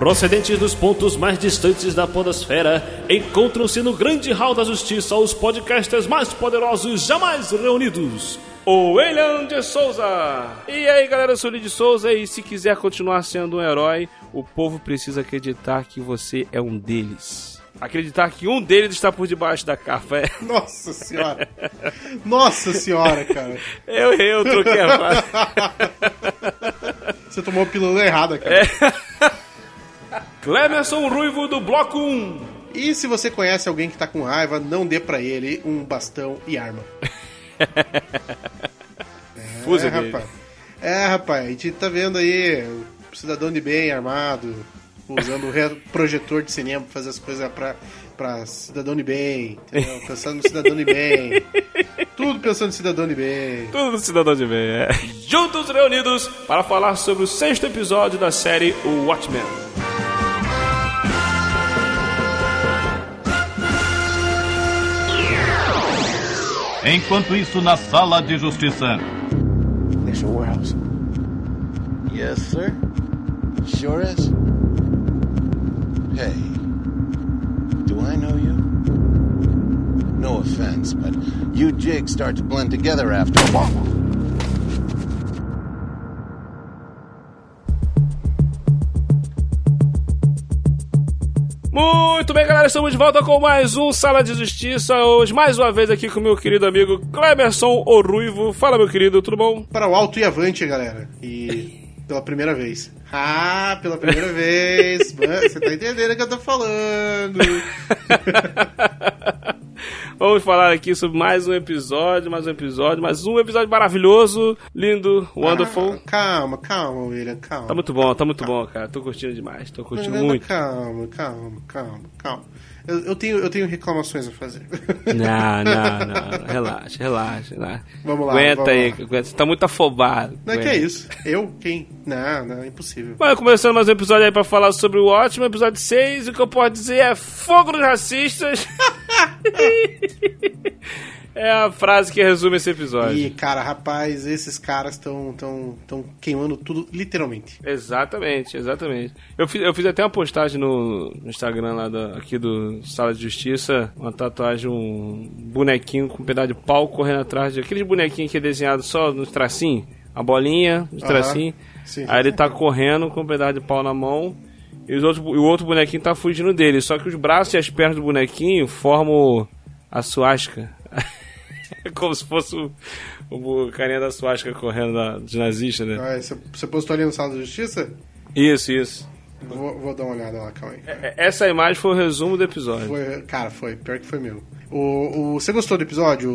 Procedentes dos pontos mais distantes da podosfera, encontram-se no grande hall da justiça os podcasters mais poderosos jamais reunidos. O William de Souza! E aí galera, eu sou o Lee de Souza e se quiser continuar sendo um herói, o povo precisa acreditar que você é um deles. Acreditar que um deles está por debaixo da capa. É. Nossa senhora! Nossa senhora, cara! Eu errei, eu troquei a frase. Você tomou a pílula errada, cara. É. Clemerson Ruivo do Bloco 1. E se você conhece alguém que tá com raiva, não dê pra ele um bastão e arma. Fusa é, rapaz. É, rapaz, a gente tá vendo aí cidadão de bem armado, usando o re- projetor de cinema pra fazer as coisas pra, pra cidadão de bem, entendeu? Pensando no cidadão de bem. Tudo pensando no cidadão de bem. Tudo cidadão de bem, é. Juntos reunidos para falar sobre o sexto episódio da série O Watchmen. Enquanto isso, na sala de justiça. Mr. Warehouse. Yes, sir. Sure is. Hey, do I know you? No offense, but you jigs start to blend together after. Muito bem, galera, estamos de volta com mais um Sala de Justiça. Hoje, mais uma vez, aqui com o meu querido amigo Clemerson O Ruivo. Fala, meu querido, tudo bom? Para o alto e avante, galera. E pela primeira vez. Ah, pela primeira vez. Você tá entendendo o que eu tô falando. Vamos falar aqui sobre mais um episódio, mais um episódio, mais um episódio maravilhoso, lindo, wonderful. Ah, calma, calma, William, calma. Tá muito bom, tá muito bom, cara. Tô curtindo demais, tô curtindo Não, não, muito. Calma, calma, calma, calma. Eu, eu tenho, eu tenho reclamações a fazer. Não, não, não. Relaxa, relaxa, relaxa. Vamos lá, Aguenta vamos aí, lá. aguenta. Você tá muito afobado. Não é que é isso. Eu? Quem? Não, não, é impossível. Bom, começando mais um episódio aí pra falar sobre o ótimo episódio 6. O que eu posso dizer é fogo nos racistas. é a frase que resume esse episódio. E, cara, rapaz, esses caras estão tão, tão queimando tudo, literalmente. Exatamente, exatamente. Eu fiz, eu fiz até uma postagem no, no Instagram lá da- aqui do Sala de Justiça, uma tatuagem, um bonequinho com um pedaço de pau correndo atrás de aquele bonequinho que é desenhado só nos tracinhos, a bolinha, os tracinhos. Aí ele tá correndo com um pedaço de pau na mão e, os outros, e o outro bonequinho tá fugindo dele. Só que os braços e as pernas do bonequinho formam a suástica. Como se fosse o, o carinha da suástica correndo da, de nazista, né? Ah, Você, você postou ali no Sala da Justiça? Isso, isso. Vou, vou dar uma olhada lá, calma aí. É, Essa imagem foi o resumo do episódio. Foi, cara, foi. Pior que foi meu. O, o, você gostou do episódio,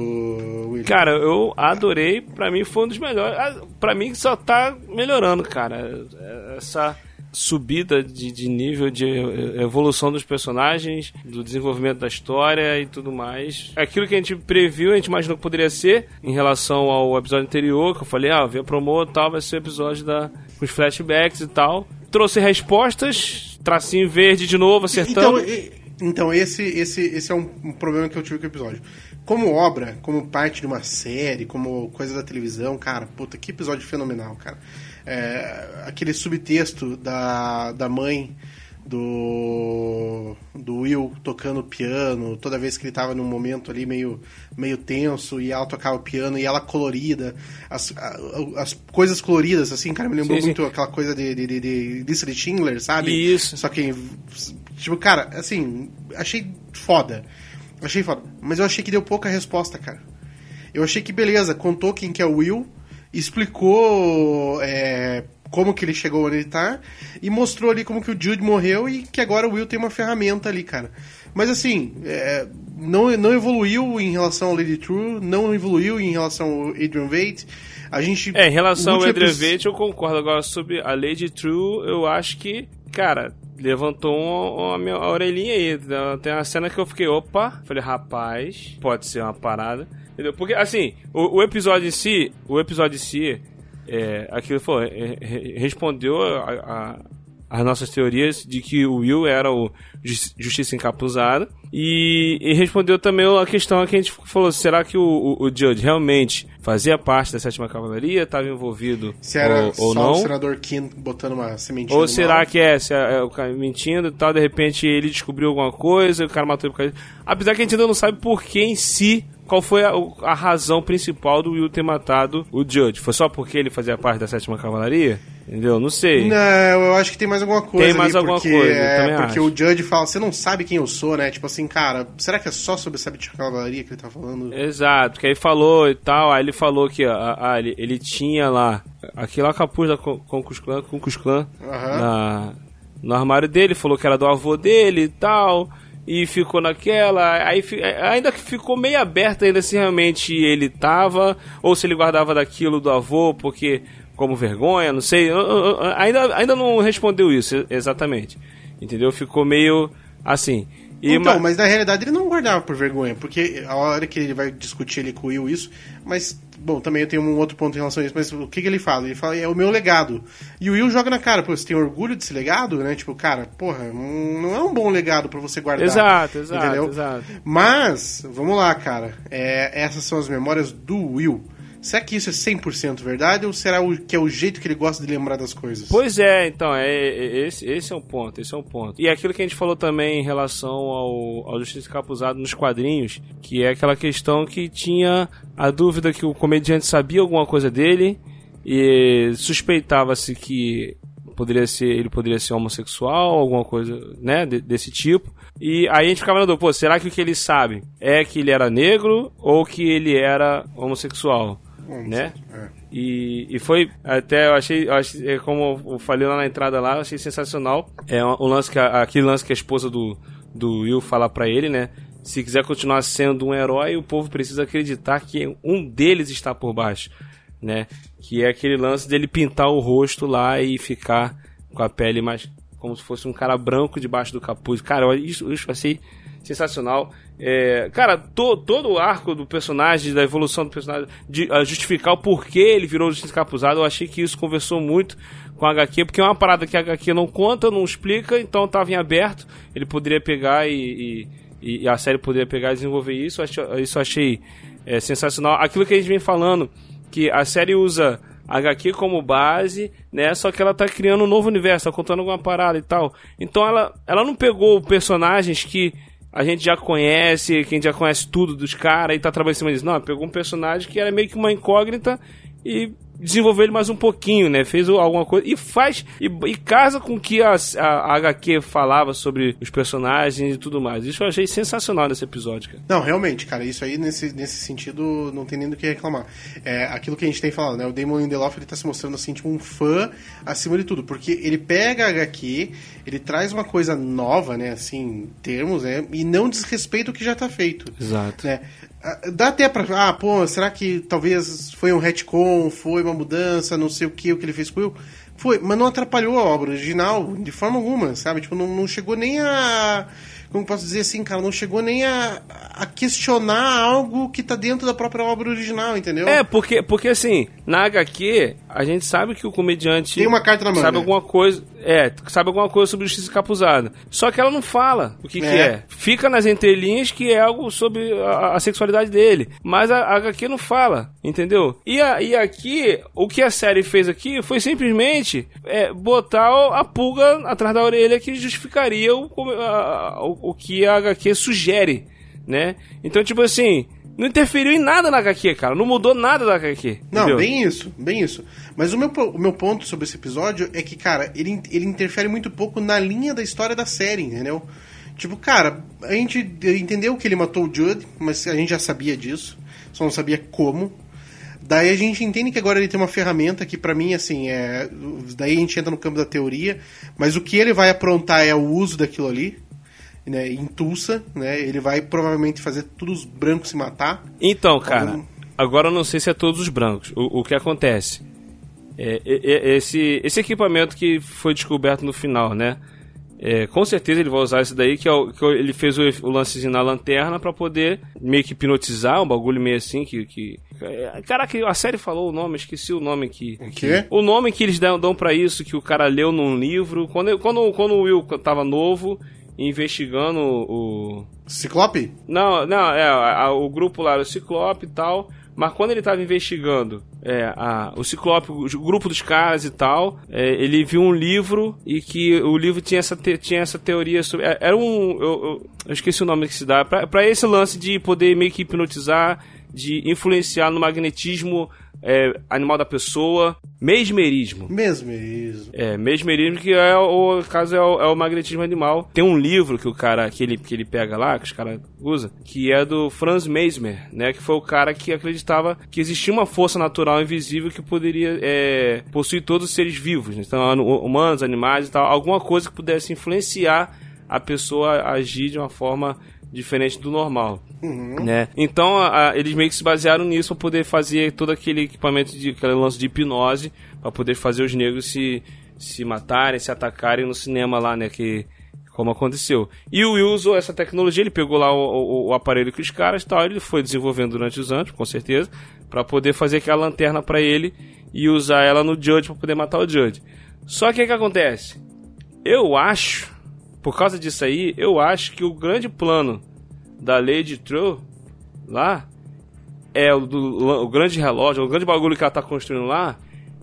William? Cara, eu adorei. Pra mim foi um dos melhores. Ah, Pra mim só tá melhorando, cara. Essa subida de, de nível de evolução dos personagens, do desenvolvimento da história e tudo mais. Aquilo que a gente previu, a gente imaginou que poderia ser em relação ao episódio anterior, que eu falei, ah, vem a promo tal, vai ser o episódio da, com os flashbacks e tal. Trouxe respostas, tracinho verde de novo, acertando. Então, então esse, esse, esse é um problema que eu tive com o episódio. Como obra, como parte de uma série, como coisa da televisão, cara, puta, que episódio fenomenal, cara. É, aquele subtexto da, da mãe do, do Will tocando piano, toda vez que ele tava num momento ali meio, meio tenso, e ela tocava o piano, e ela colorida, as, as coisas coloridas, assim, cara, me lembrou Sim, sim. muito aquela coisa de, de, de, de lista de Schindler, sabe? Isso. Só que, tipo, cara, assim, achei foda. Achei foda. Mas eu achei que deu pouca resposta, cara. Eu achei que, beleza, contou quem que é o Will, explicou é, como que ele chegou onde ele tá, e mostrou ali como que o Jude morreu e que agora o Will tem uma ferramenta ali, cara. Mas assim, é, não, não evoluiu em relação ao Lady True, não evoluiu em relação ao Adrian Veidt. A gente. É, em relação ao Adrian epi- Veidt, eu concordo. Agora, sobre a Lady True, eu acho que, cara, levantou uma, uma minha orelhinha aí. Tem uma cena que eu fiquei, opa, falei, rapaz, pode ser uma parada. Entendeu? Porque, assim, o, o episódio em si, o episódio em si, é, aquilo foi, é, é, respondeu a, a, as nossas teorias de que o Will era o Justiça Encapuzada. E, e respondeu também a questão que a gente falou: será que o, o, o Judge realmente fazia parte da sétima cavalaria, estava envolvido Se era ou, só ou não? o senador Kim botando uma sementinha Ou será mal? que é, se é, é o cara mentindo e tal, de repente ele descobriu alguma coisa, o cara matou ele por causa disso. Apesar que a gente ainda não sabe por que em si, qual foi a, a razão principal do Will ter matado o Judge. Foi só porque ele fazia parte da sétima cavalaria? Entendeu? Não sei. Não, eu acho que tem mais alguma coisa. Tem mais alguma porque, coisa, é, porque acho. o Judge fala, você não sabe quem eu sou, né? Tipo assim, cara, será que é só sobre a sétima cavalaria que ele tá falando? Exato, que aí falou e tal, aí ele falou que ah, ah, ele, ele tinha lá aquele capuz da Con- Concus Clan, Concus Clan Aham. na, no armário dele, falou que era do avô dele e tal, e ficou naquela, aí ainda que ficou meio aberto ainda se realmente ele tava, ou se ele guardava daquilo do avô, porque como vergonha, não sei, ainda, ainda não respondeu isso exatamente, entendeu? Ficou meio assim. E então, ma- mas na realidade ele não guardava por vergonha, porque a hora que ele vai discutir ali com o Will isso, mas, bom, também eu tenho um outro ponto em relação a isso, mas o que, que ele fala? Ele fala, é o meu legado. E o Will joga na cara, pô, você tem orgulho desse legado, né? Tipo, cara, porra, hum, não é um bom legado pra você guardar. Exato, exato, entendeu? exato. Mas, vamos lá, cara, é, essas são as memórias do Will. Será que isso é 100% verdade ou será o, que é o jeito que ele gosta de lembrar das coisas? Pois é, então, é, é- esse, esse é um ponto, esse é um ponto. E aquilo que a gente falou também em relação ao, ao Justiça Capuzado nos quadrinhos, que é aquela questão que tinha a dúvida que o comediante sabia alguma coisa dele e suspeitava-se que poderia ser, ele poderia ser homossexual, alguma coisa, né, de- desse tipo. E aí a gente ficava na dúvida, pô, será que o que ele sabe é que ele era negro ou que ele era homossexual, né? É. E, e foi até eu achei, eu achei é, como eu falei lá na entrada lá, eu achei sensacional. É o lance que aquele lance que a esposa do, do Will fala pra ele, né? Se quiser continuar sendo um herói, o povo precisa acreditar que um deles está por baixo, né? Que é aquele lance dele pintar o rosto lá e ficar com a pele mais como se fosse um cara branco debaixo do capuz. Cara, isso, isso eu achei sensacional. É, cara, to- todo o arco do personagem, da evolução do personagem, de ah, justificar o porquê ele virou Justiça Capuzado, eu achei que isso conversou muito com a HQ, porque é uma parada que a HQ não conta, não explica, então estava em aberto, ele poderia pegar e, e- e a série poderia pegar e desenvolver isso, isso eu achei é, sensacional. Aquilo que a gente vem falando, que a série usa a HQ como base, né? Só que ela tá criando um novo universo, tá contando alguma parada e tal. Então ela, ela não pegou personagens que a gente já conhece, que a gente já conhece tudo dos caras e tá trabalhando em cima disso. Não, pegou um personagem que era meio que uma incógnita e desenvolveu ele mais um pouquinho, né? Fez alguma coisa e faz e, e casa com o que a, a, a HQ falava sobre os personagens e tudo mais. Isso eu achei sensacional nesse episódio, cara. Não, realmente, cara, isso aí nesse, nesse sentido não tem nem do que reclamar. É aquilo que a gente tem falado, né? O Damon Lindelof ele tá se mostrando assim, tipo, um fã acima de tudo, porque ele pega a HQ, ele traz uma coisa nova, né? Assim, termos, né? E não desrespeita o que já tá feito. Exato. Né? Ah, Dá até pra. Ah, pô, será que talvez foi um retcon, foi uma mudança, não sei o que, o que ele fez com o Will? Foi, mas não atrapalhou a obra original de forma alguma, sabe? Tipo, não, não chegou nem a. Como posso dizer assim, cara? Não chegou nem a, a questionar algo que tá dentro da própria obra original, entendeu? É, porque, porque assim, na HQ, a gente sabe que o comediante. Tem uma carta na manga. Sabe alguma coisa. É, sabe alguma coisa sobre justiça capuzada. Só que ela não fala o que, que É. é. Fica nas entrelinhas que é algo sobre a, a sexualidade dele. Mas a, a HQ não fala, entendeu? E, a, e aqui, o que a série fez aqui foi simplesmente é, botar a pulga atrás da orelha que justificaria o, a- o, o que a HQ sugere, né? Então, tipo assim. Não interferiu em nada na HQ, cara. Não mudou nada da HQ. Não, entendeu? bem isso, bem isso. Mas o meu, o meu ponto sobre esse episódio é que, cara, ele, ele interfere muito pouco na linha da história da série, entendeu? Tipo, cara, a gente entendeu que ele matou o Judd, mas a gente já sabia disso, só não sabia como. Daí a gente entende que agora ele tem uma ferramenta que pra mim, assim, é. Daí a gente entra no campo da teoria, mas o que ele vai aprontar é o uso daquilo ali, né? Em Tulsa, né? Ele vai provavelmente fazer todos os brancos se matar. Então, cara, Algum- agora eu não sei se é todos os brancos. O, o que acontece? É, é- esse, esse equipamento que foi descoberto no final, né? É, com certeza ele vai usar isso daí, que, é o, que ele fez o, o lancezinho na lanterna pra poder meio que hipnotizar, um bagulho meio assim que. que é, Caraca, a série falou o nome, esqueci o nome aqui. O quê? O nome que eles dão, dão pra isso, que o cara leu num livro. Quando, quando, quando o Will tava novo, investigando o. Ciclope? Não, não, é, a- a- o grupo lá era o Ciclope e tal. Mas quando ele tava investigando é, a- o Ciclope, o, grupo dos caras e tal, é, ele viu um livro e que o livro tinha essa, te- tinha essa teoria sobre. é, Era um. Eu, eu- eu esqueci o nome que se dá. Pra esse lance de poder meio que hipnotizar, de influenciar no magnetismo é, animal da pessoa. Mesmerismo. Mesmo, isso. É, mesmerismo que é o caso é o, é o magnetismo animal. Tem um livro que o cara que ele, que ele pega lá, que os caras usam, que é do Franz Mesmer, né? Que foi o cara que acreditava que existia uma força natural invisível que poderia é, possuir todos os seres vivos, né? então humanos, animais e tal, alguma coisa que pudesse influenciar a pessoa a agir de uma forma diferente do normal. Né? Então a- a- eles meio que se basearam nisso para poder fazer todo aquele equipamento de aquele lance de hipnose para poder fazer os negros se, se matarem, se atacarem no cinema lá, né? Que como aconteceu. E o Will usou essa tecnologia, ele pegou lá o, o- o aparelho que os caras e tal, ele foi desenvolvendo durante os anos, com certeza, para poder fazer aquela lanterna para ele e usar ela no Judge para poder matar o Judge. Só que o que acontece? Eu acho, por causa disso aí, eu acho que o grande plano da Lady True lá é o, do, o grande relógio, o grande bagulho que ela tá construindo lá.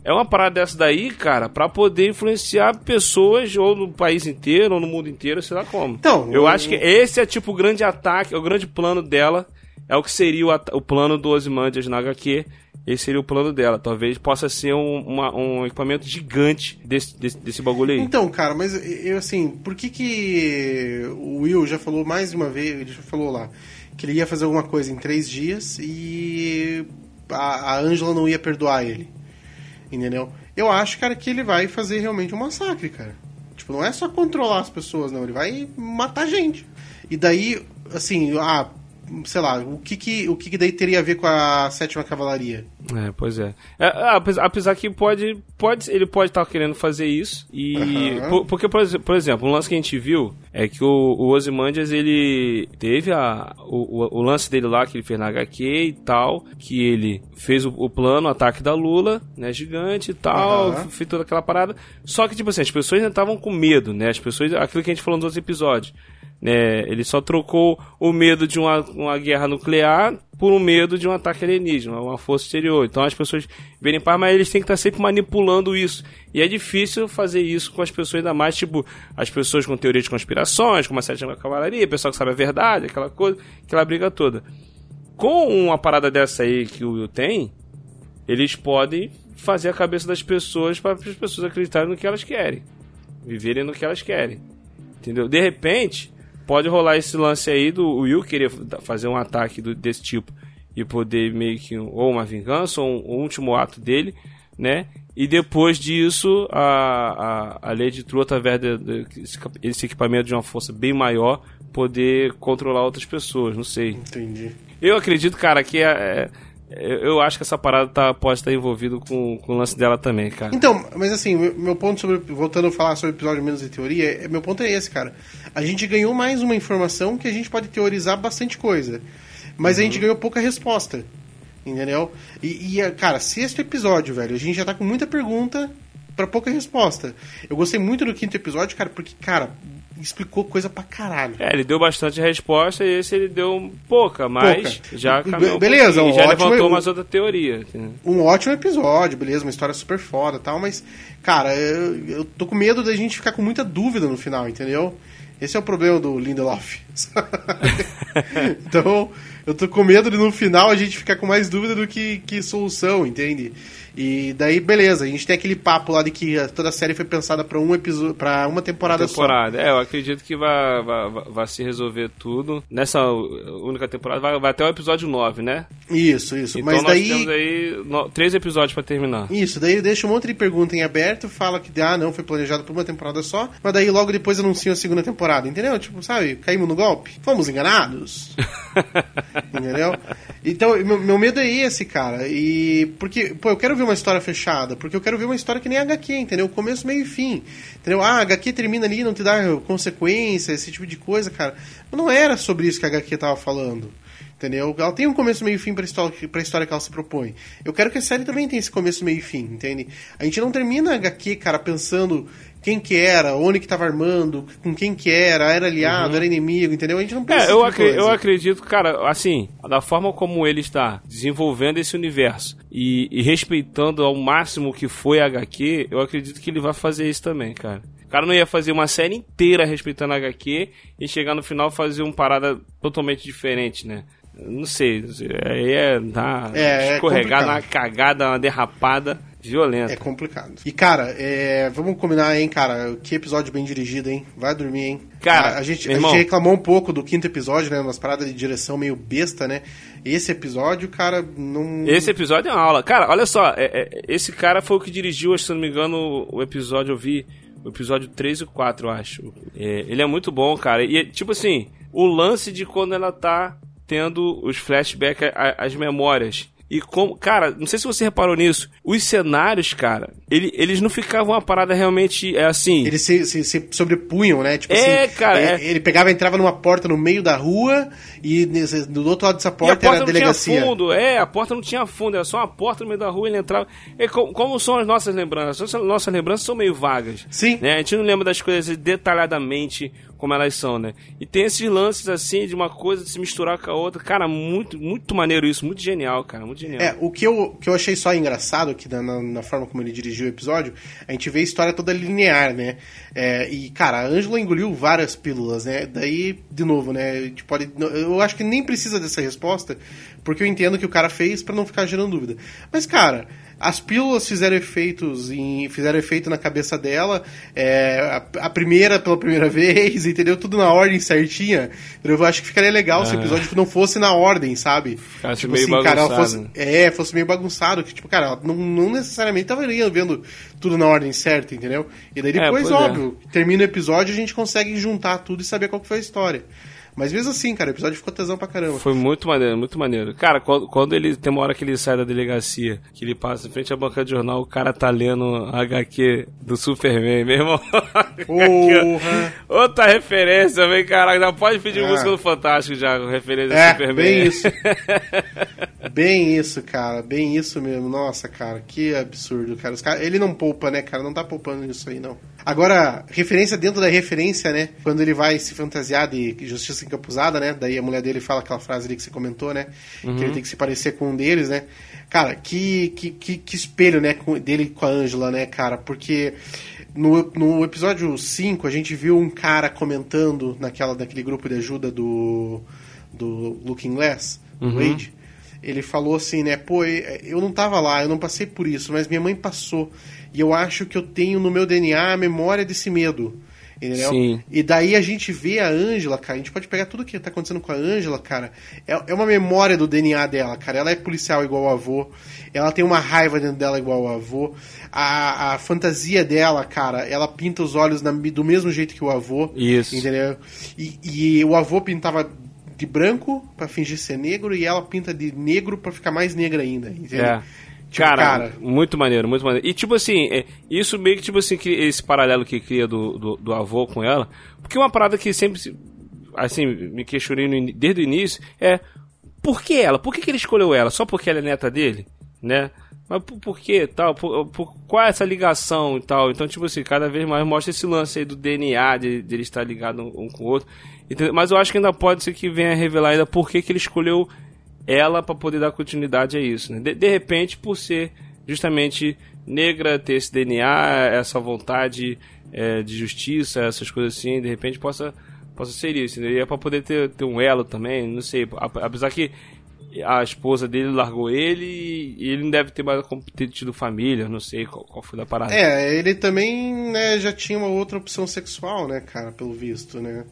É uma parada dessa daí, cara, pra poder influenciar pessoas ou no país inteiro ou no mundo inteiro, sei lá como. Então, eu o- acho que esse é tipo o grande ataque, o grande plano dela. É o que seria o, o plano do Ozymandias na HQ. Esse seria o plano dela. Talvez possa ser um, uma- um equipamento gigante desse, desse, desse bagulho aí. Então, cara, mas eu assim, por que que o Will já falou mais uma vez, ele já falou lá, que ele ia fazer alguma coisa em três dias e a, a Angela não ia perdoar ele. Entendeu? Eu acho, cara, que ele vai fazer realmente um massacre, cara. Tipo, não é só controlar as pessoas, não. Ele vai matar gente. E daí, assim, ah, sei lá, o que que, o que, que daí teria a ver com a sétima cavalaria? É, pois é. É, apesar, apesar que pode, pode, ele pode estar querendo fazer isso. E. Aham. por- porque, por, por exemplo, um lance que a gente viu é que o, o Ozymandias, ele teve a, o, o- o lance dele lá que ele fez na HQ e tal. Que ele fez o, o plano, o ataque da Lula, né? Gigante e tal. Aham. Fez toda aquela parada. Só que, tipo assim, as pessoas ainda estavam com medo, né? As pessoas. Aquilo que a gente falou nos outros episódios. Né, ele só trocou o medo de uma, uma guerra nuclear por um medo de um ataque alienígena, uma força exterior. Então as pessoas verem para, mas eles têm que estar sempre manipulando isso. E é difícil fazer isso com as pessoas, ainda mais, tipo, as pessoas com teoria de conspirações, como a sétima cavalaria, pessoal que sabe a verdade, aquela coisa, aquela briga toda. Com uma parada dessa aí que o Will tem, eles podem fazer a cabeça das pessoas para as pessoas acreditarem no que elas querem. Viverem no que elas querem. Entendeu? De repente, pode rolar esse lance aí do Will querer fa- fazer um ataque do- desse tipo e poder meio que ou uma vingança ou um, um último ato dele, né? E depois disso, a, a, a Lady True, através de, de- esse cap- esse equipamento de uma força bem maior, poder controlar outras pessoas, não sei. Entendi. Eu acredito, cara, que é, é- eu eu acho que essa parada tá, pode estar envolvido com, com o lance dela também, cara. Então, mas assim, meu meu ponto sobre. Voltando a falar sobre o episódio menos de teoria, é- meu ponto é esse, cara. A gente ganhou mais uma informação que a gente pode teorizar bastante coisa. Mas a gente ganhou pouca resposta. Entendeu? E, e, cara, sexto episódio, velho. A gente já tá com muita pergunta pra pouca resposta. Eu gostei muito do quinto episódio, cara, porque, cara, explicou coisa pra caralho. É, ele deu bastante resposta e esse ele deu pouca, mas Pouca. já Be- caminhou um beleza, pouquinho, já ótimo, levantou mais outra teoria. entendeu? um ótimo episódio, beleza, uma história super foda e tal, mas, cara, eu, eu tô com medo da gente ficar com muita dúvida no final, entendeu? Esse é o problema do Lindelof. então, eu tô com medo de no final a gente ficar com mais dúvida do que, que solução, entende? E daí, beleza, a gente tem aquele papo lá de que toda a série foi pensada pra um episódio, para uma temporada, temporada. É, eu acredito que vai, vai, vai- se resolver tudo. Nessa única temporada, vai, vai até o episódio 9, né? só. Isso, isso. Então mas nós daí. temos aí no- três episódios pra terminar. Isso, daí deixa um monte de pergunta em aberto, fala que ah, não, foi planejado por uma temporada só, mas daí logo depois anunciam a segunda temporada, entendeu? Tipo, sabe, caímos no golpe? Fomos enganados? entendeu? Então, meu, meu medo é esse, cara. E. Porque, pô, eu quero ver uma história fechada. Porque eu quero ver uma história que nem HQ, entendeu? Começo, meio e fim. Entendeu? Ah, HQ termina ali, não te dá consequência, esse tipo de coisa, cara. Mas não era sobre isso que a HQ tava falando. Entendeu? Ela tem um começo, meio e fim pra história, pra história que ela se propõe. Eu quero que a série também tenha esse começo, meio e fim, entende? A gente não termina a HQ, cara, pensando quem que era, onde que tava armando, com quem que era, era aliado, era inimigo, entendeu? A gente não pensa É, eu, nessa acre- coisa. eu acredito, cara, assim, da forma como ele está desenvolvendo esse universo e, e respeitando ao máximo o que foi a HQ, eu acredito que ele vai fazer isso também, cara. O cara não ia fazer uma série inteira respeitando a HQ e chegar no final fazer uma parada totalmente diferente, né? Não sei, aí é dar, É, é escorregar complicado. na cagada, uma derrapada violenta. É complicado. E, cara, é, vamos combinar, hein, cara? Que episódio bem dirigido, hein? Vai dormir, hein? Cara, a, a gente, a gente reclamou um pouco do quinto episódio, né? Umas paradas de direção meio besta, né? Esse episódio, cara, não. Esse episódio é uma aula. Cara, olha só, é- é- esse cara foi o que dirigiu, se não me engano, o episódio, eu vi, o episódio 3 e 4, eu acho. É, ele é muito bom, cara. E, tipo assim, o lance de quando ela tá tendo os flashbacks, a- as memórias. E como, cara, não sei se você reparou nisso, os cenários, cara, ele- eles não ficavam uma parada realmente é assim. Eles se, se, se sobrepunham, né? Tipo É, assim, cara, Ele, é. ele pegava e entrava numa porta no meio da rua e nesse- do outro lado dessa E a porta, porta era a não delegacia. tinha fundo, é, a porta não tinha fundo, era só uma porta no meio da rua, ele entrava. É, co- como são as nossas lembranças? As nossas lembranças são meio vagas. Sim. Né? A gente não lembra das coisas detalhadamente como elas são, né? E tem esses lances assim de uma coisa se misturar com a outra. Cara, muito, muito maneiro isso, muito genial, cara, muito genial. É, o que eu, que eu achei só engraçado aqui na, na- forma como ele dirigiu o episódio, a gente vê a história toda linear, né? É, e, cara, a Ângela engoliu várias pílulas, né? Daí, de novo, né? A gente pode, eu acho que nem precisa dessa resposta, porque eu entendo que o cara fez pra não ficar gerando dúvida. Mas, cara, as pílulas fizeram efeitos em, fizeram efeito na cabeça dela, é, a, a primeira pela primeira vez, entendeu? Tudo na ordem certinha. Eu acho que ficaria legal se o episódio não fosse na ordem, sabe? Ficasse tipo meio assim, cara, ela bagunçado. fosse, é, fosse meio bagunçado, que tipo, cara, ela não, não necessariamente tava vendo tudo na ordem certa, entendeu? E daí depois, pois é. óbvio, termina o episódio a gente consegue juntar tudo e saber qual que foi a história. Mas mesmo assim, cara, o episódio ficou tesão pra caramba. Foi muito maneiro, muito maneiro. Cara, quando, quando ele tem uma hora que ele sai da delegacia, que ele passa em frente à banca de jornal, o cara tá lendo HQ do Superman, meu irmão. Porra! Outra referência, vem, caraca, já pode pedir Ah. música do Fantástico já, com referência É, Superman. bem isso. Bem isso, cara, bem isso mesmo. Nossa, cara, que absurdo, cara. Os cara- Ele não poupa, né, cara? Não tá poupando isso aí, não. Agora, referência dentro da referência, né? Quando ele vai se fantasiar de justiça encapuzada, né? Daí a mulher dele fala aquela frase ali que você comentou, né? Que ele tem que se parecer com um deles, né? Cara, que, que, que, que espelho, né? Dele com a Ângela, né, cara? Porque no, no episódio 5 a gente viu um cara comentando naquela, naquele grupo de ajuda do, do Looking Glass, do Wade. Ele falou assim, né? Pô, eu não tava lá, eu não passei por isso, mas minha mãe passou. E eu acho que eu tenho no meu DNA a memória desse medo. Entendeu? Sim. E daí a gente vê a Ângela, cara. A gente pode pegar tudo que tá acontecendo com a Ângela, cara. É, é uma memória do DNA dela, cara. Ela é policial igual o avô. Ela tem uma raiva dentro dela igual o avô. A, a fantasia dela, cara, ela pinta os olhos na- do mesmo jeito que o avô. Isso. Entendeu? E, e o avô pintava de branco pra fingir ser negro e ela pinta de negro pra ficar mais negra ainda. Entendeu? É. Tipo, cara, cara- muito maneiro, muito maneiro. E tipo assim, é, isso meio que tipo assim, que esse paralelo que cria do, do, do avô com ela, porque uma parada que sempre, se- assim, me questionei no desde o início é, por que ela? Por que, que ele escolheu ela? Só porque ela é neta dele? Né? Mas por, por que tal? Por, por- qual é essa ligação e tal? Então, tipo assim, cada vez mais mostra esse lance aí do DNA, de, de ele estar ligado um, um com o outro. Entendeu? Mas eu acho que ainda pode ser que venha revelar ainda por que, que ele escolheu ela para poder dar continuidade a isso. Né? De, de repente, por ser justamente negra, ter esse DNA, essa vontade é, de justiça, essas coisas assim, de repente possa, possa ser isso. Né? E é para poder ter, ter um elo também, não sei. Apesar que a esposa dele largou ele e ele não deve ter mais ter tido família, não sei qual, qual foi a parada. É, ele também né, já tinha uma outra opção sexual, né, cara, pelo visto, né?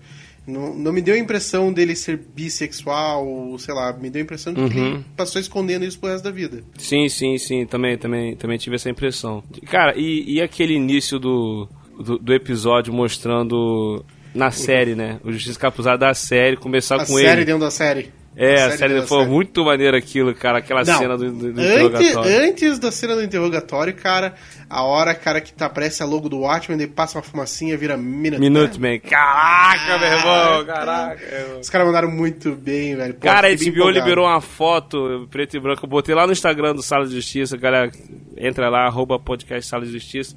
Não, não me deu a impressão dele ser bissexual, ou, sei lá, me deu a impressão de que Uhum. ele passou escondendo isso pro resto da vida. Sim, sim, sim, também, também, também tive essa impressão. Cara, e, e aquele início do, do, do episódio mostrando na série, né? O Justiça Capuzada da série, começar A com série ele. dentro da série. É, a série série foi série. muito maneiro aquilo, cara. Aquela Não, cena do, do, do antes, interrogatório. antes da cena do interrogatório, cara, a hora, cara, que tá, aparece a logo do Watchmen, daí passa uma fumacinha, vira Minuteman. Minuteman. Caraca, meu irmão, caraca. Os caras mandaram muito bem, velho. Pô, Cara, a HBO liberou uma foto preto e branco. Eu botei lá no Instagram do Sala de Justiça. Galera, entra lá, arroba podcast Sala de Justiça.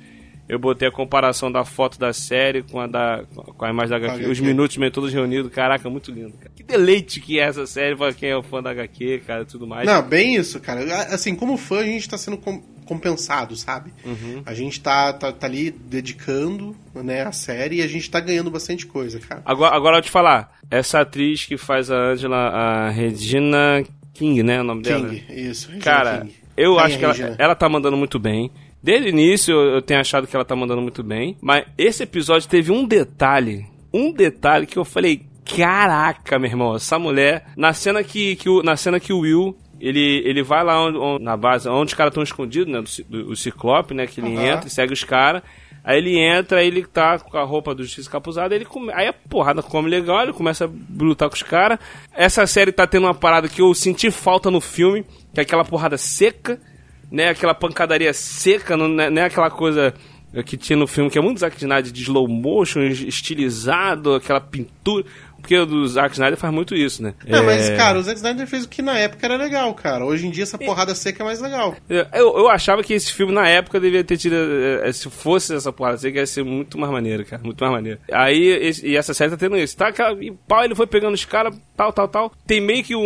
Eu botei a comparação da foto da série com a, da, com a imagem da HQ. Os minutos meio todos reunidos. Caraca, muito lindo. Cara. Que deleite que é essa série pra quem é fã da HQ, cara, tudo mais. Não, bem isso, cara. Assim, como fã, a gente tá sendo com- compensado, sabe? Uhum. A gente tá, tá, tá ali dedicando né, a série e a gente tá ganhando bastante coisa, cara. Agora, agora eu te falar. Essa atriz que faz a Angela, a Regina King, né? O nome dela? King, isso. Regina Cara, King. eu Rainha acho que ela, Regina. ela tá mandando muito bem. Desde o início eu tenho achado que ela tá mandando muito bem. Mas esse episódio teve um detalhe. Um detalhe que eu falei: caraca, meu irmão, essa mulher. Na cena que, que, o, na cena que o Will. Ele, ele vai lá onde- onde- na base, onde os caras estão escondidos, né? Do, do- o Ciclope, né? Que ele Aham. entra e segue os caras. Aí ele entra, aí ele tá com a roupa do Justiça capuzada, ele come... aí a porrada come legal, ele começa a lutar com os caras. Essa série tá tendo uma parada que eu senti falta no filme, que é aquela porrada seca, né? Aquela pancadaria seca, não é, não é aquela coisa que tinha no filme, que é muito Zack Snyder de slow motion, estilizado, aquela pintura. Porque o Zack Snyder faz muito isso, né? Não, mas, É, cara, o Zack Snyder fez o que na época era legal, cara. Hoje em dia essa porrada seca é mais legal. Eu, eu achava que esse filme, na época, devia ter tido. eh, Se fosse essa porrada, que ia ser muito mais maneiro, cara. Muito mais maneiro. Aí, esse- e essa série tá tendo isso. Tá, aquela, e pau, ele foi pegando os caras, tal, tal, tal. Tem meio que um-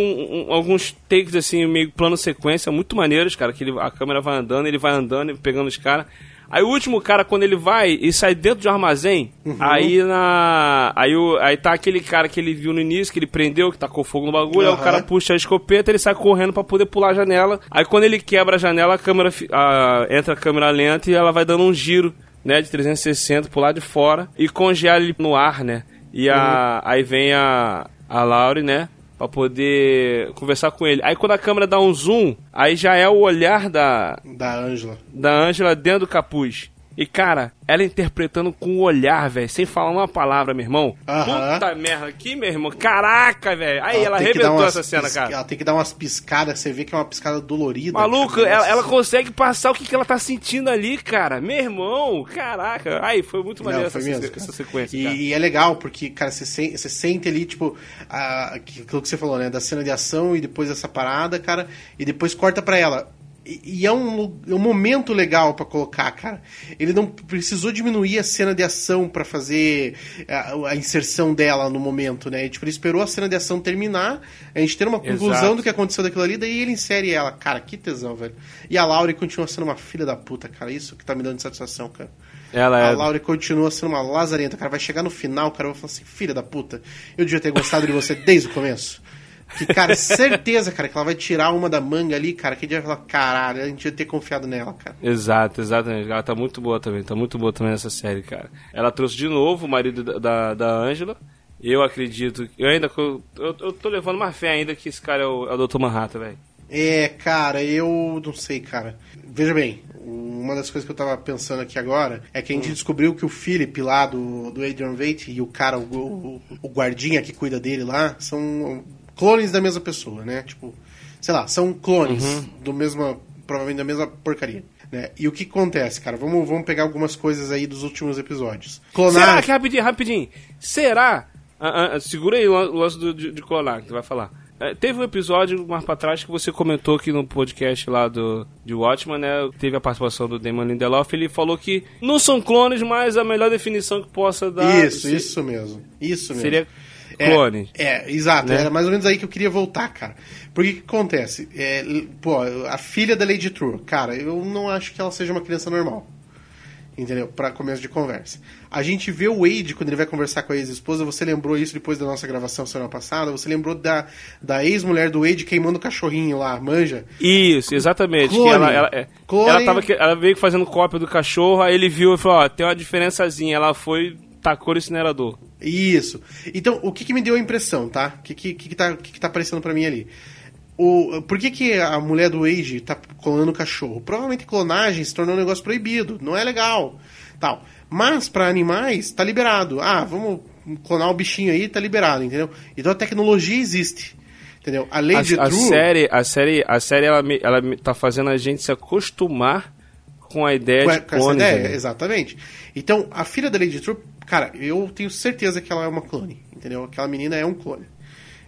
um- alguns takes, assim, meio plano sequência, muito maneiros, cara. Que ele, a câmera vai andando, ele vai andando, ele pegando os caras. Aí o último cara, quando ele vai e sai dentro de um armazém, aí na. Aí, o, aí tá aquele cara que ele viu no início, que ele prendeu, que tacou fogo no bagulho, aí o cara puxa a escopeta, ele sai correndo pra poder pular a janela. Aí quando ele quebra a janela, a câmera a- entra a câmera lenta e ela vai dando um giro, né, de 360 pro lado de fora e congela ele no ar, né? E a, aí vem a a Laurie, né, Pra poder conversar com ele. Aí quando a câmera dá um zoom, aí já é o olhar da Da Angela. da Angela dentro do capuz. E, cara, ela interpretando com o olhar, velho, sem falar uma palavra, meu irmão. Aham. Puta merda, aqui, meu irmão. Caraca, velho. Aí ela, dar arrebentou umas essa cena, cara. Ela tem que dar umas piscadas, você vê que é uma piscada dolorida. Maluco, ela, ela consegue passar o que, que ela tá sentindo ali, cara. Meu irmão, caraca. Aí, foi muito maneiro Não, essa, foi mesmo, se- cara. essa sequência, e, e é legal, porque, cara, você, sen- você sente ali, tipo, a, aquilo que você falou, né? Da cena de ação e depois essa parada, cara, e depois corta pra ela. E, e é, um, é um momento legal pra colocar, cara. Ele não precisou diminuir a cena de ação pra fazer a, a inserção dela no momento, né? Tipo, ele esperou a cena de ação terminar, a gente ter uma conclusão Exato. do que aconteceu daquilo ali, daí ele insere ela. Cara, que tesão, velho. E a Laura continua sendo uma filha da puta, cara. Isso que tá me dando satisfação, cara. Ela A é. Laura continua sendo uma lazarenta, cara. Vai chegar no final, cara, vou falar assim, filha da puta, eu devia ter gostado de você desde o começo. Que, cara, certeza, cara, que ela vai tirar uma da manga ali, cara, que dia vai falar, caralho, a gente devia ter confiado nela, cara. Exato, exatamente. Ela tá muito boa também, tá muito boa também nessa série, cara. Ela trouxe de novo o marido da, da, da Angela. Eu acredito, eu ainda. Eu, eu tô levando uma fé ainda que esse cara é o, é o Dr. Manhattan, velho. É, cara, eu não sei, cara. Veja bem, uma das coisas que eu tava pensando aqui agora é que a gente descobriu que o Philip lá do, do Adrian Veidt e o cara, o, o, o guardinha que cuida dele lá, são clones da mesma pessoa, né? Tipo, sei lá, são clones do mesmo, provavelmente da mesma porcaria. Né? E o que acontece, cara? Vamos, vamos pegar algumas coisas aí dos últimos episódios. Será Clonar. que, rapidinho, rapidinho, será? Ah, ah, segura aí o lan- o lance do, de, de clonar, que tu vai falar. É, teve um episódio mais pra trás que você comentou aqui no podcast lá do de Watchman, né? Teve a participação do Damon Lindelof. Ele falou que não são clones, mas a melhor definição que possa dar Isso, se- isso mesmo. Isso mesmo. seria clone. É, exato. Né? Era mais ou menos aí que eu queria voltar, cara. Porque o que acontece? É, pô, a filha da Lady True, cara, eu não acho que ela seja uma criança normal. Entendeu? Pra começo de conversa. A gente vê o Wade quando ele vai conversar com a ex-esposa. Você lembrou isso depois da nossa gravação semana passada? Você lembrou da, da ex-mulher do Wade queimando o cachorrinho lá, manja? Isso, exatamente. Clone. Que ela, ela, é, ela, tava, ela veio fazendo cópia do cachorro, aí ele viu e falou, ó, tem uma diferençazinha. Ela foi, tacou no incinerador. Isso. Então, o que, que me deu a impressão, tá? O que, que, que, tá, que, que tá aparecendo pra mim ali? O, por que, que a mulher do Age tá clonando cachorro? Provavelmente clonagem se tornou um negócio proibido, não é legal. tal. Mas pra animais, tá liberado. Ah, vamos clonar o bichinho aí, tá liberado, entendeu? Então a tecnologia existe. Entendeu? A Lady a, a True. série, a série, a série ela, me- ela me- tá fazendo a gente se acostumar com a ideia com, de a- com essa clones. ideia, né? exatamente. Então, a filha da Lady True, cara, eu tenho certeza que ela é uma clone, entendeu? Aquela menina é um clone.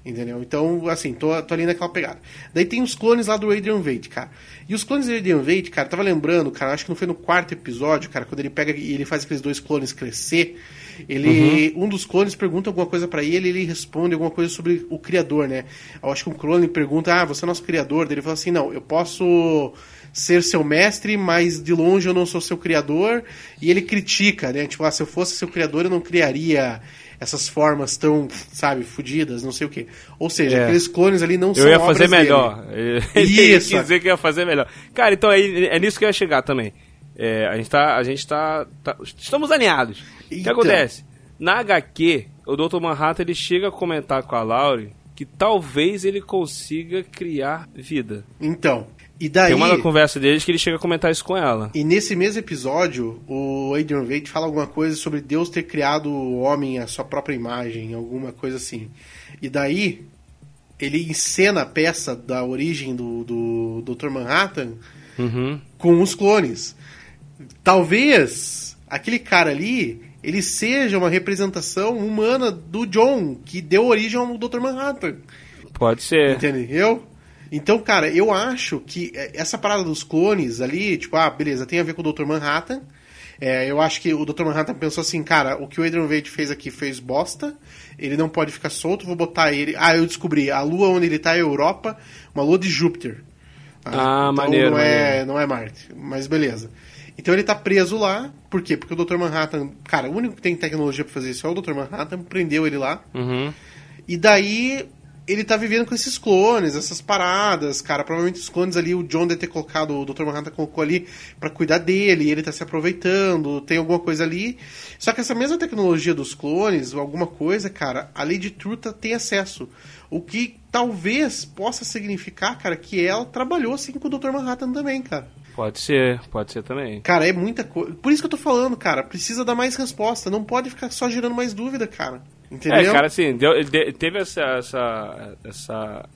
Entendeu? Então, assim, tô, tô ali naquela pegada. Daí tem os clones lá do Adrian Vade, cara. E os clones do Adrian Vade, cara, tava lembrando, cara, acho que não foi no quarto episódio, cara, quando ele pega e ele faz aqueles dois clones crescer. Ele, um dos clones pergunta alguma coisa pra ele, ele responde alguma coisa sobre o criador, né? Eu acho que um clone pergunta: "Ah, você é nosso criador?" Daí ele fala assim: "Não, eu posso ser seu mestre, mas de longe eu não sou seu criador". E ele critica, né? Tipo, ah, se eu fosse seu criador, eu não criaria essas formas tão, sabe, fudidas, não sei o quê. Ou seja, É. aqueles clones ali não são Eu ia fazer melhor. Ele Isso. quis dizer que ia fazer melhor. Cara, então é, é nisso que eu ia chegar também. É, a gente tá. A gente tá, tá- Estamos alinhados. O que Então. acontece? Na HQ, o Dr. Manhattan ele chega a comentar com a Laurie que talvez ele consiga criar vida. Então, e daí Tem uma conversa deles que ele chega a comentar isso com ela. E nesse mesmo episódio, o Adrian Veidt fala alguma coisa sobre Deus ter criado o homem à sua própria imagem, alguma coisa assim. E daí, ele encena a peça da origem do, do Dr. Manhattan Uhum. com os clones. Talvez aquele cara ali, ele seja uma representação humana do John, que deu origem ao Dr. Manhattan. Pode ser. Entendeu? Então, cara, eu acho que é, essa parada dos clones ali, tipo, ah, beleza, tem a ver com o Dr. Manhattan. É, eu acho que o Dr. Manhattan pensou assim, cara, o que o Adrian Veidt fez aqui fez bosta, ele não pode ficar solto, vou botar ele. Ah, eu descobri, a lua onde ele tá é Europa, uma lua de Júpiter. Ah, então maneiro, Não é, maneiro. não é Marte, mas beleza. Então ele tá preso lá, por quê? Porque o Dr. Manhattan, cara, o único que tem tecnologia pra fazer isso é o Dr. Manhattan, prendeu ele lá. Uhum. E daí ele tá vivendo com esses clones, essas paradas, cara. Provavelmente os clones ali, o John deve ter colocado, o Dr. Manhattan colocou ali pra cuidar dele, ele tá se aproveitando, tem alguma coisa ali. Só que essa mesma tecnologia dos clones, ou alguma coisa, cara, a Lady Truta tem acesso. O que talvez possa significar, cara, que ela trabalhou assim com o Dr. Manhattan também, cara. Pode ser, pode ser também. Cara, é muita coisa. Por isso que eu tô falando, cara. Precisa dar mais resposta. Não pode ficar só gerando mais dúvida, cara. Entendeu? É, cara, assim, deu- de- teve essa, essa, essa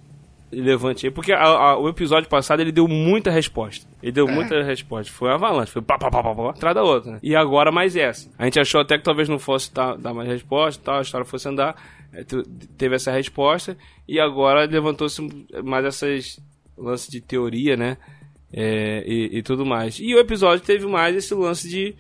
levante aí, porque a- a- o episódio passado ele deu muita resposta. Ele deu É. muita resposta. Foi avalanche, foi pá, pá, pá, pá, pá, atrás da outra. né? E agora mais essa. A gente achou até que talvez não fosse dar, dar mais resposta tal, a história fosse andar. É, teve essa resposta e agora levantou-se mais essas lances de teoria, né? É, e, e tudo mais. E o episódio teve mais esse lance de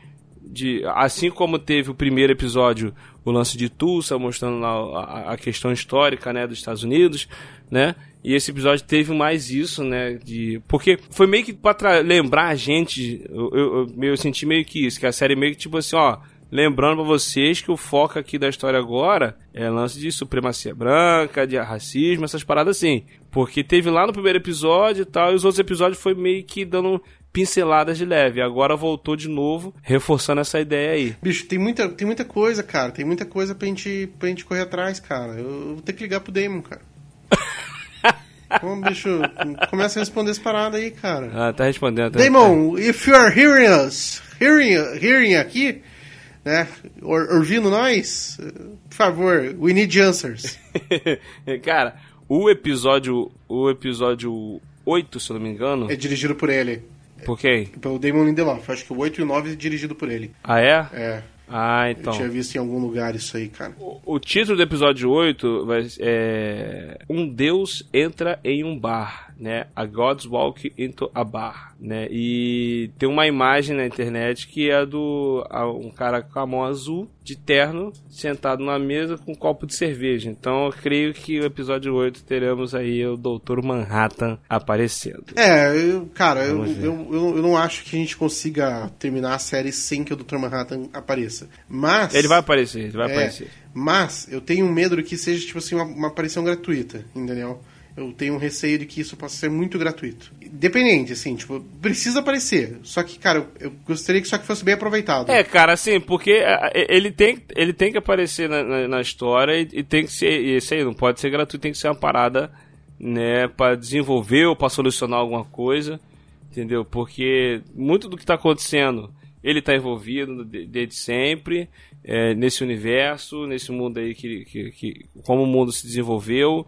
de assim como teve o primeiro episódio o lance de Tulsa mostrando lá a, questão histórica né dos Estados Unidos né e esse episódio teve mais isso né de porque foi meio que para lembrar a gente eu, eu, eu, eu senti meio que isso que a série meio que tipo assim ó Lembrando pra vocês que o foco aqui da história agora é lance de supremacia branca, de racismo, essas paradas assim. Porque teve lá no primeiro episódio e tal, e os outros episódios foi meio que dando pinceladas de leve. Agora voltou de novo, reforçando essa ideia aí. Bicho, tem muita, tem muita coisa, cara. Tem muita coisa pra gente, pra gente correr atrás, cara. Eu, eu vou ter que ligar pro Damon, cara. Bom, bicho, começa a responder as paradas aí, cara. Ah, tá respondendo. Tá Damon, if you are hearing us, hearing, hearing aqui, né, ouvindo nós, por favor, we need answers. Cara, o episódio. O episódio 8, se eu não me engano. É dirigido por ele. Por quem? Pelo Damon Lindelof. Acho que o 8 e o 9 é dirigido por ele. Ah, é? É. Ah, Eu então. tinha visto em algum lugar isso aí, cara. O título do episódio 8 vai, é Um Deus entra em um bar, né? A God's Walk into a Bar, né? E tem uma imagem na internet que é do um cara com a mão azul de terno sentado na mesa com um copo de cerveja. Então eu creio que o episódio 8 teremos aí o Dr. Manhattan aparecendo. É, eu, cara, eu, eu, eu, eu não acho que a gente consiga terminar a série sem que o Dr. Manhattan apareça. Mas. Ele vai aparecer, ele vai É, aparecer. Mas eu tenho medo de que seja, tipo assim, uma, uma aparição gratuita, entendeu? Eu tenho um receio de que isso possa ser muito gratuito. Dependente, assim, tipo, precisa aparecer. Só que, cara, eu, gostaria que só que fosse bem aproveitado. É, cara, assim, porque é, é, ele tem, ele tem que aparecer na, na- na história e, e tem que ser. Isso aí não pode ser gratuito, tem que ser uma parada, né, pra desenvolver ou pra solucionar alguma coisa, entendeu? Porque muito do que tá acontecendo, ele tá envolvido de- desde sempre, é, nesse universo, nesse mundo aí que, que, que. como o mundo se desenvolveu.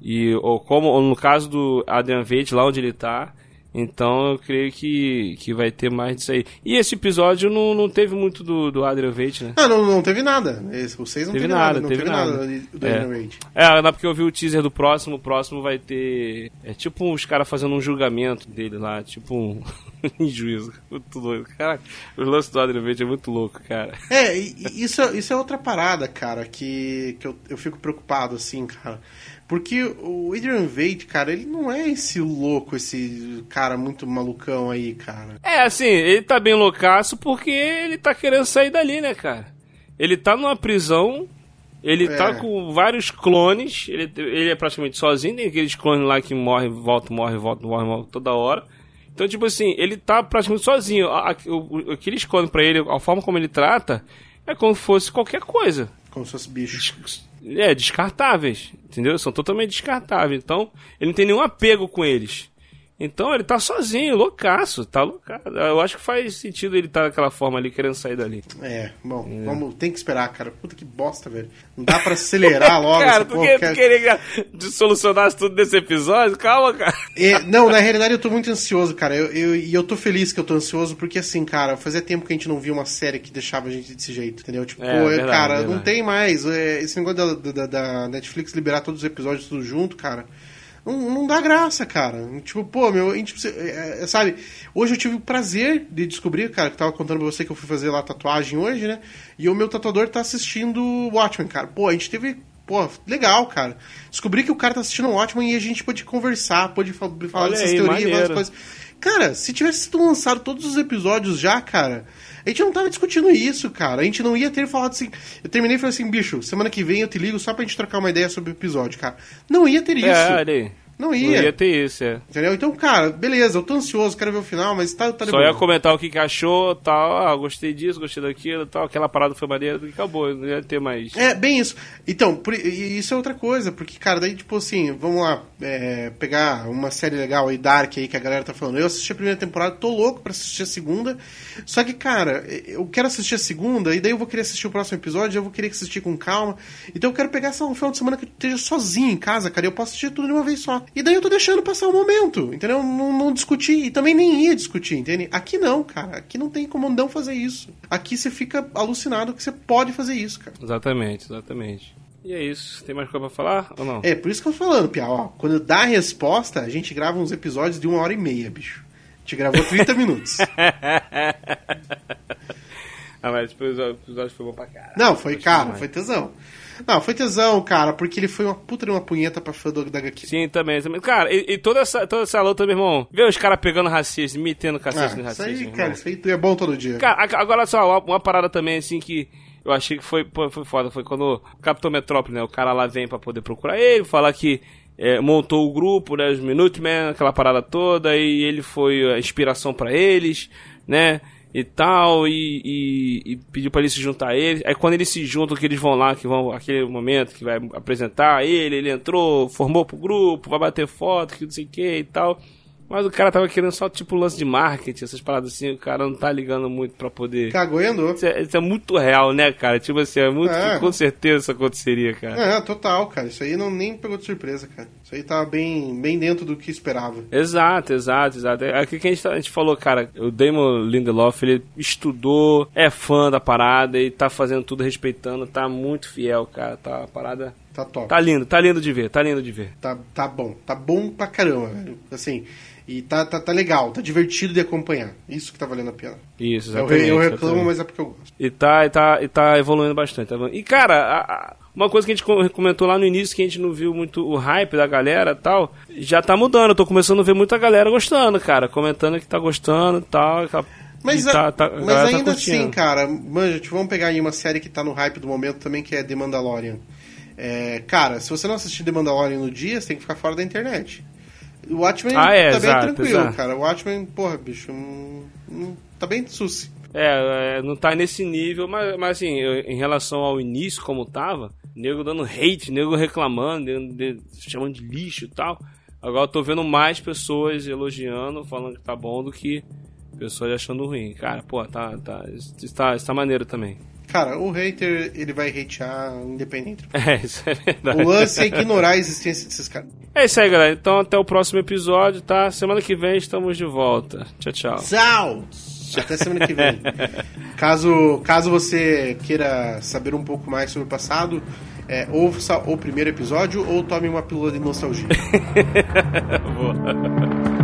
E, ou como ou no caso do Adrian Veidt, lá onde ele tá, então eu creio que, que vai ter mais disso aí. E esse episódio não, não teve muito do, do Adrian Veidt, né? Ah, não, não teve nada. Esse, vocês não Teve teve, nada, nada, não teve teve nada, nada. do É. Adrian Veidt. É, não, porque eu vi o teaser do próximo, o próximo vai ter. É tipo os caras fazendo um julgamento dele lá, tipo um. em juízo. Muito doido. Cara, o lance do Adrian Veidt é muito louco, cara. É, isso, é- isso é outra parada, cara, que, que eu, eu fico preocupado, assim, cara. Porque o Adrian Veidt, cara, ele não é esse louco, esse cara muito malucão aí, cara. É, assim, ele tá bem loucaço porque ele tá querendo sair dali, né, cara? Ele tá numa prisão, ele É. tá com vários clones, ele, ele é praticamente sozinho, tem aqueles clones lá que morrem, voltam, morrem, voltam, morrem, voltam toda hora. Então, tipo assim, ele tá praticamente sozinho. A- a- o- Aqueles clones pra ele, a forma como ele trata, é como se fosse qualquer coisa. Como se fosse bicho. É, descartáveis, entendeu? São totalmente descartáveis. Então, ele não tem nenhum apego com eles. Então, ele tá sozinho, loucaço, tá loucaço. Eu acho que faz sentido ele estar tá daquela forma ali, querendo sair dali. É, bom, vamos, tem que esperar, cara. Puta que bosta, velho. Não dá pra acelerar logo cara, essa tu, porra, cara. tu queria que solucionasse tudo nesse episódio? Calma, cara. É, não, na realidade eu tô muito ansioso, cara. Eu, eu- e eu tô feliz que eu tô ansioso, porque assim, cara, fazia tempo que a gente não via uma série que deixava a gente desse jeito, entendeu? Tipo, É, pô, verdade, cara, verdade. não tem mais. é, esse negócio da, da- da Netflix liberar todos os episódios tudo junto, cara. Não, não dá graça, cara. Tipo, pô, meu, a gente precisa- é, é, sabe? Hoje eu tive o prazer de descobrir, cara, que eu tava contando pra você que eu fui fazer lá tatuagem hoje, né? E o meu tatuador tá assistindo Watchmen, cara. Pô, a gente teve. Pô, legal, cara. Descobri que o cara tá assistindo Watchmen e a gente pôde conversar, pôde fa- falar Olha dessas aí, teorias, várias coisas. Cara, se tivesse sido lançado todos os episódios já, cara, a gente não tava discutindo isso, cara. A gente não ia ter falado assim. Eu terminei e falei assim, bicho, semana que vem eu te ligo só pra gente trocar uma ideia sobre o episódio, cara. Não ia ter isso. É, olha aí. Não Não ia. ia ter isso, é. Entendeu? Então, cara, beleza, eu tô ansioso, quero ver o final, mas tá, tá Só ia comentar o que, que achou, tal, ah, gostei disso, gostei daquilo, tal, aquela parada foi maneira, e acabou, não ia ter mais. É, bem isso. Então, por- isso é outra coisa, porque, cara, daí, tipo assim, vamos lá, é, pegar uma série legal aí, Dark aí, que a galera tá falando. Eu assisti a primeira temporada, tô louco pra assistir a segunda. Só que, cara, eu quero assistir a segunda, e daí eu vou querer assistir o próximo episódio, eu vou querer assistir com calma. Então eu quero pegar essa, um final de semana que eu esteja sozinho em casa, cara, e eu posso assistir tudo de uma vez só. E daí eu tô deixando passar o momento, entendeu? Não, não discutir, e também nem ia discutir, entende? Aqui não, cara, aqui não tem como não fazer isso. Aqui você fica alucinado que você pode fazer isso, cara. Exatamente, exatamente. E é isso. Tem mais coisa pra falar ou não? É, por isso que eu tô falando, Pia, ó, quando dá a resposta, a gente grava uns episódios de uma hora e meia, bicho. A gente gravou 30 minutos. ah, mas depois o episódio foi bom pra caralho. Não, foi, demais. foi tesão. Não, foi tesão, cara, porque ele foi uma puta de uma punheta pra fã do, da HQ. Sim, também, também. Cara, e, e toda, essa, toda essa luta, meu irmão, vê os caras pegando racismo, metendo Ah, cacete no isso racismo. aí, irmão. cara, isso aí é bom todo dia. Cara, agora só, uma, uma parada também, assim, que eu achei que foi, pô, foi foda. Foi quando o Capitão Metrópole, né? O cara lá vem pra poder procurar ele, falar que é, montou o grupo, né? Os Minutemen, aquela parada toda, e ele foi a inspiração pra eles, né? E tal, e, e- e pediu pra ele se juntar a eles. Aí quando eles se juntam, que eles vão lá, que vão, aquele momento que vai apresentar ele, ele entrou, formou pro grupo, vai bater foto, que não sei o que e tal. Mas o cara tava querendo só, tipo, lance de marketing, essas paradas assim, o cara não tá ligando muito pra poder. Cagou e andou. Isso é, isso é muito real, né, cara? Tipo assim, é muito É. com certeza isso aconteceria, cara. É, total, cara. Isso aí não nem pegou de surpresa, cara. Isso aí tava bem, bem dentro do que esperava. Exato, exato, exato. É aquilo que a gente, tá- a gente falou, cara. O Damon Lindelof, ele estudou, é fã da parada e tá fazendo tudo respeitando, tá muito fiel, cara. Tá a parada. Tá top. Tá lindo, tá lindo de ver, tá lindo de ver. Tá, tá bom. Tá bom pra caramba, velho. Assim, e tá, tá, tá legal, tá divertido de acompanhar. Isso que tá valendo a pena. Isso, Eu, exatamente. eu reclamo, exatamente. mas é porque eu gosto. E tá, e tá, e tá evoluindo bastante. tá. E, cara, a- a- uma coisa que a gente co- comentou lá no início, que a gente não viu muito o hype da galera e tal, já tá mudando. Eu tô começando a ver muita galera gostando, cara. Comentando que tá gostando e tal. aquela- Mas, a- tá- tá- mas galera tá ainda curtindo. assim, cara, manja, tipo, vamos pegar aí uma série que tá no hype do momento também, que é The Mandalorian. É, cara, se você não assistir The Mandalorian no dia, você tem que ficar fora da internet. O Watchmen Ah, é, tá bem exato, tranquilo, exato. cara. O Watchmen, porra, bicho, hum, hum, tá bem suci. É, é, não tá nesse nível, mas, mas assim, eu- em relação ao início, como tava, nego dando hate, nego reclamando, nego de- chamando de lixo e tal. Agora eu tô vendo mais pessoas elogiando, falando que tá bom, do que pessoas achando ruim. Cara, pô, tá, tá, está, está maneiro também. Cara, o hater, ele vai hatear independente. É, isso é verdade. O lance é ignorar a existência desses caras. É isso aí, galera. Então até o próximo episódio, tá? Semana que vem estamos de volta. Tchau, tchau. Tchau! Até semana que vem. caso, caso você queira saber um pouco mais sobre o passado, é, ouça o primeiro episódio ou tome uma pílula de nostalgia. Boa.